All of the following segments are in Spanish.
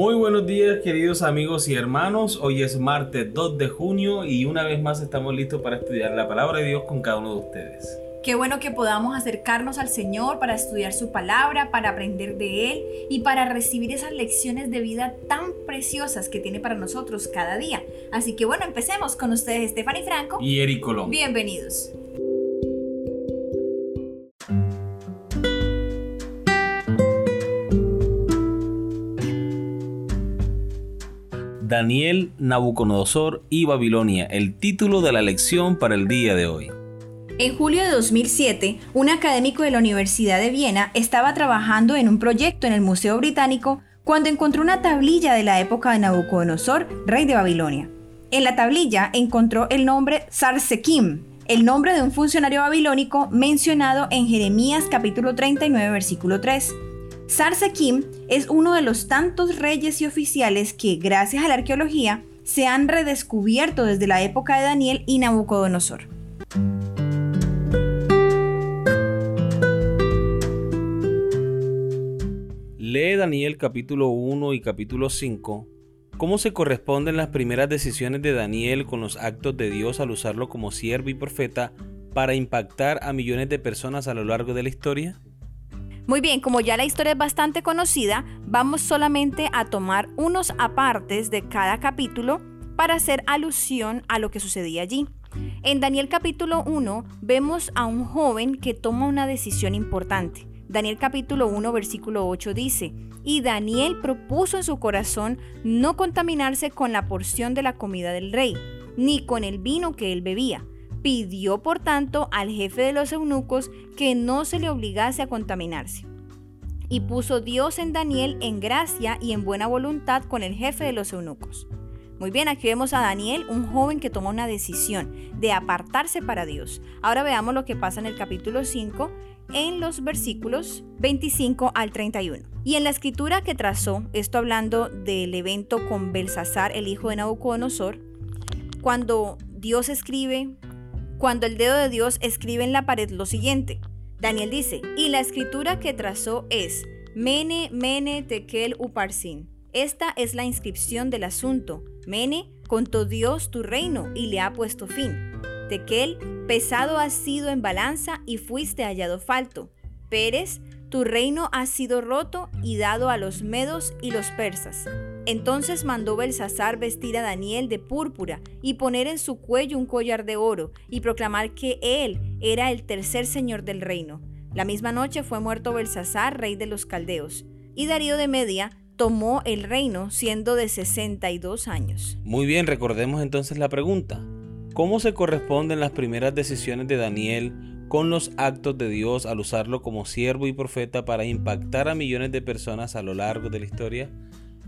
Muy buenos días queridos amigos y hermanos, hoy es martes 2 de junio y una vez más estamos listos para estudiar la palabra de Dios con cada uno de ustedes. Qué bueno que podamos acercarnos al Señor para estudiar su palabra, para aprender de Él y para recibir esas lecciones de vida tan preciosas que tiene para nosotros cada día. Así que bueno, empecemos con ustedes, Stephanie Franco y Eric Colón. Bienvenidos. Daniel, Nabucodonosor y Babilonia, el título de la lección para el día de hoy. En julio de 2007, un académico de la Universidad de Viena estaba trabajando en un proyecto en el Museo Británico cuando encontró una tablilla de la época de Nabucodonosor, rey de Babilonia. En la tablilla encontró el nombre Sarsekim, el nombre de un funcionario babilónico mencionado en Jeremías capítulo 39 versículo 3. Sarsekim es uno de los tantos reyes y oficiales que, gracias a la arqueología, se han redescubierto desde la época de Daniel y Nabucodonosor. Lee Daniel capítulo 1 y capítulo 5. ¿Cómo se corresponden las primeras decisiones de Daniel con los actos de Dios al usarlo como siervo y profeta para impactar a millones de personas a lo largo de la historia? Muy bien, como ya la historia es bastante conocida, vamos solamente a tomar unos apartes de cada capítulo para hacer alusión a lo que sucedía allí. En Daniel capítulo 1 vemos a un joven que toma una decisión importante. Daniel capítulo 1 versículo 8 dice, y Daniel propuso en su corazón no contaminarse con la porción de la comida del rey, ni con el vino que él bebía Pidió, por tanto, al jefe de los eunucos que no se le obligase a contaminarse. Y puso Dios en Daniel en gracia y en buena voluntad con el jefe de los eunucos. Muy bien, aquí vemos a Daniel, un joven que tomó una decisión de apartarse para Dios. Ahora veamos lo que pasa en el capítulo 5, en los versículos 25 al 31. Y en la escritura que trazó, esto hablando del evento con Belsasar, el hijo de Nabucodonosor, cuando Dios escribe cuando el dedo de Dios escribe en la pared lo siguiente. Daniel dice, y la escritura que trazó es Mene, Mene, Tekel, Uparsin. Esta es la inscripción del asunto. Mene, contó Dios tu reino y le ha puesto fin. Tekel, pesado has sido en balanza y fuiste hallado falto. Pérez, tu reino ha sido roto y dado a los medos y los persas. Entonces mandó Belsasar vestir a Daniel de púrpura y poner en su cuello un collar de oro y proclamar que él era el tercer señor del reino. La misma noche fue muerto Belsasar, rey de los caldeos, y Darío de Media tomó el reino siendo de 62 años. Muy bien, recordemos entonces la pregunta. ¿Cómo se corresponden las primeras decisiones de Daniel con los actos de Dios al usarlo como siervo y profeta para impactar a millones de personas a lo largo de la historia?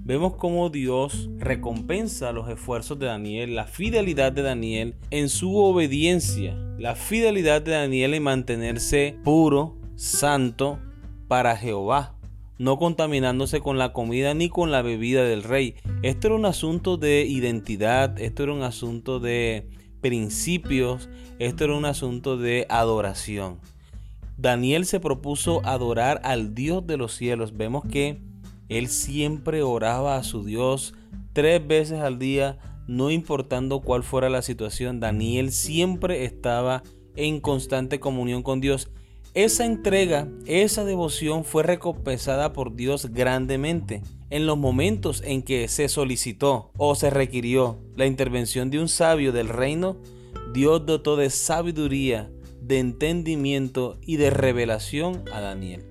vemos cómo Dios recompensa los esfuerzos de Daniel, la fidelidad de Daniel en su obediencia, la fidelidad de Daniel en mantenerse puro, santo para Jehová, no contaminándose con la comida ni con la bebida del rey. Esto era un asunto de identidad, esto era un asunto de principios, esto era un asunto de adoración. Daniel se propuso adorar al Dios de los cielos. Vemos que él siempre oraba a su Dios tres veces al día, no importando cuál fuera la situación. Daniel siempre estaba en constante comunión con Dios. Esa entrega, esa devoción fue recompensada por Dios grandemente. En los momentos en que se solicitó o se requirió la intervención de un sabio del reino, Dios dotó de sabiduría, de entendimiento y de revelación a Daniel.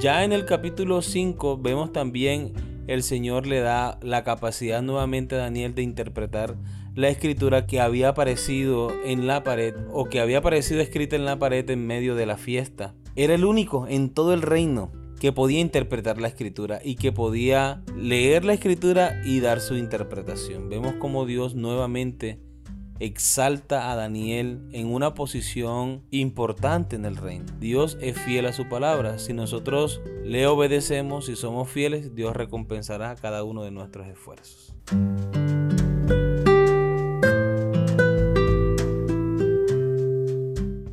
Ya en el capítulo 5 vemos también el Señor le da la capacidad nuevamente a Daniel de interpretar la escritura que había aparecido en la pared o que había aparecido escrita en la pared en medio de la fiesta. Era el único en todo el reino que podía interpretar la escritura y que podía leer la escritura y dar su interpretación. Vemos como Dios nuevamente exalta a Daniel en una posición importante en el reino. Dios es fiel a su palabra. Si nosotros le obedecemos y somos fieles, Dios recompensará a cada uno de nuestros esfuerzos.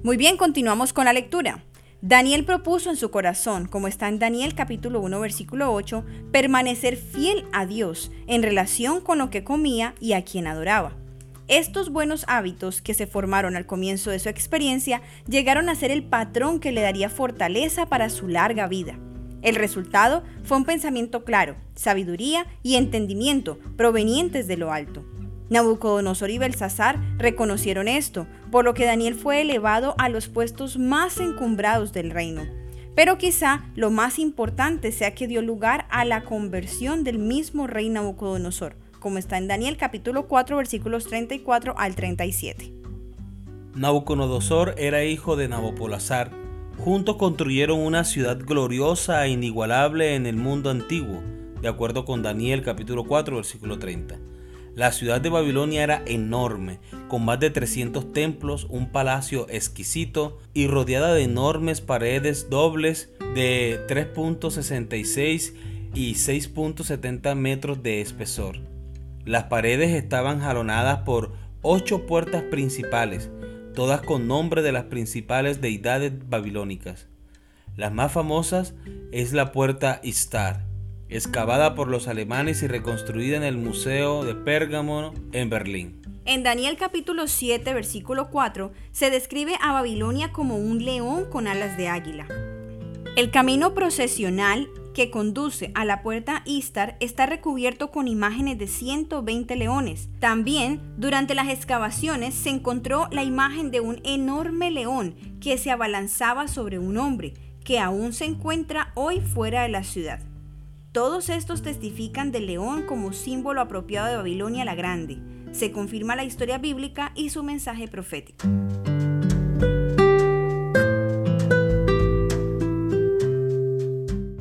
Muy bien, continuamos con la lectura. Daniel propuso en su corazón, como está en Daniel capítulo 1 versículo 8, permanecer fiel a Dios en relación con lo que comía y a quien adoraba. Estos buenos hábitos que se formaron al comienzo de su experiencia llegaron a ser el patrón que le daría fortaleza para su larga vida. El resultado fue un pensamiento claro, sabiduría y entendimiento provenientes de lo alto. Nabucodonosor y Belsasar reconocieron esto, por lo que Daniel fue elevado a los puestos más encumbrados del reino. Pero quizá lo más importante sea que dio lugar a la conversión del mismo rey Nabucodonosor, como está en Daniel capítulo 4 versículos 34 al 37. Nabucodonosor era hijo de Nabopolazar. Juntos construyeron una ciudad gloriosa e inigualable en el mundo antiguo, de acuerdo con Daniel capítulo 4 versículo 30. La ciudad de Babilonia era enorme, con más de 300 templos, un palacio exquisito y rodeada de enormes paredes dobles de 3.66 y 6.70 metros de espesor. Las paredes estaban jalonadas por ocho puertas principales, todas con nombre de las principales deidades babilónicas. Las más famosas es la puerta Istar, excavada por los alemanes y reconstruida en el Museo de Pérgamo en Berlín. En Daniel capítulo 7, versículo 4, se describe a Babilonia como un león con alas de águila. El camino procesional que conduce a la puerta Istar está recubierto con imágenes de 120 leones. También, durante las excavaciones, se encontró la imagen de un enorme león que se abalanzaba sobre un hombre, que aún se encuentra hoy fuera de la ciudad. Todos estos testifican del león como símbolo apropiado de Babilonia la Grande. Se confirma la historia bíblica y su mensaje profético.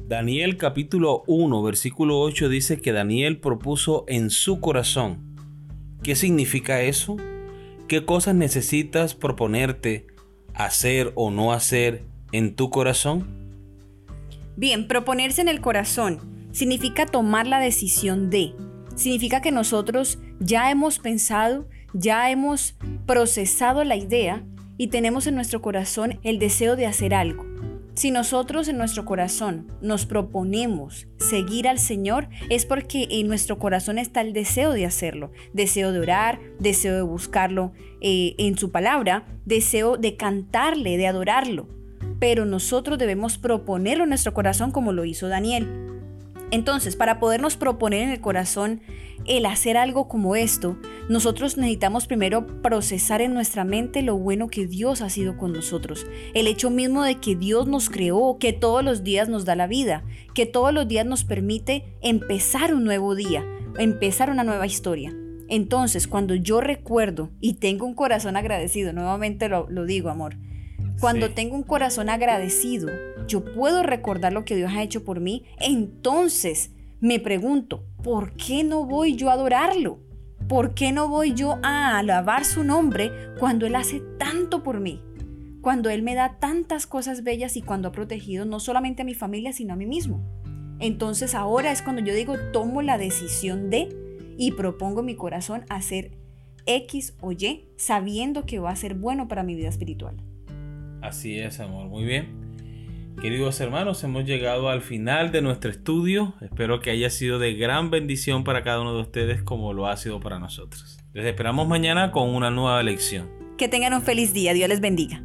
Daniel capítulo 1 versículo 8 dice que Daniel propuso en su corazón. ¿Qué significa eso? ¿Qué cosas necesitas proponerte hacer o no hacer en tu corazón? Bien, proponerse en el corazón significa tomar la decisión de. Significa que nosotros ya hemos pensado, ya hemos procesado la idea y tenemos en nuestro corazón el deseo de hacer algo. Si nosotros en nuestro corazón nos proponemos seguir al Señor, es porque en nuestro corazón está el deseo de hacerlo, deseo de orar, deseo de buscarlo eh, en su palabra, deseo de cantarle, de adorarlo. Pero nosotros debemos proponerlo en nuestro corazón como lo hizo Daniel. Entonces, para podernos proponer en el corazón el hacer algo como esto, nosotros necesitamos primero procesar en nuestra mente lo bueno que Dios ha sido con nosotros. El hecho mismo de que Dios nos creó, que todos los días nos da la vida, que todos los días nos permite empezar un nuevo día, empezar una nueva historia. Entonces, cuando yo recuerdo y tengo un corazón agradecido, nuevamente lo, digo, amor, cuando tengo un corazón agradecido, yo puedo recordar lo que Dios ha hecho por mí, entonces me pregunto, ¿por qué no voy yo a adorarlo? ¿Por qué no voy yo a alabar su nombre cuando Él hace tanto por mí? Cuando Él me da tantas cosas bellas y cuando ha protegido no solamente a mi familia, sino a mí mismo. Entonces ahora es cuando yo digo, tomo la decisión de y propongo mi corazón hacer X o Y, sabiendo que va a ser bueno para mi vida espiritual. Así es, amor, muy bien. Queridos hermanos, hemos llegado al final de nuestro estudio. Espero que haya sido de gran bendición para cada uno de ustedes como lo ha sido para nosotros. Les esperamos mañana con una nueva lección. Que tengan un feliz día. Dios les bendiga.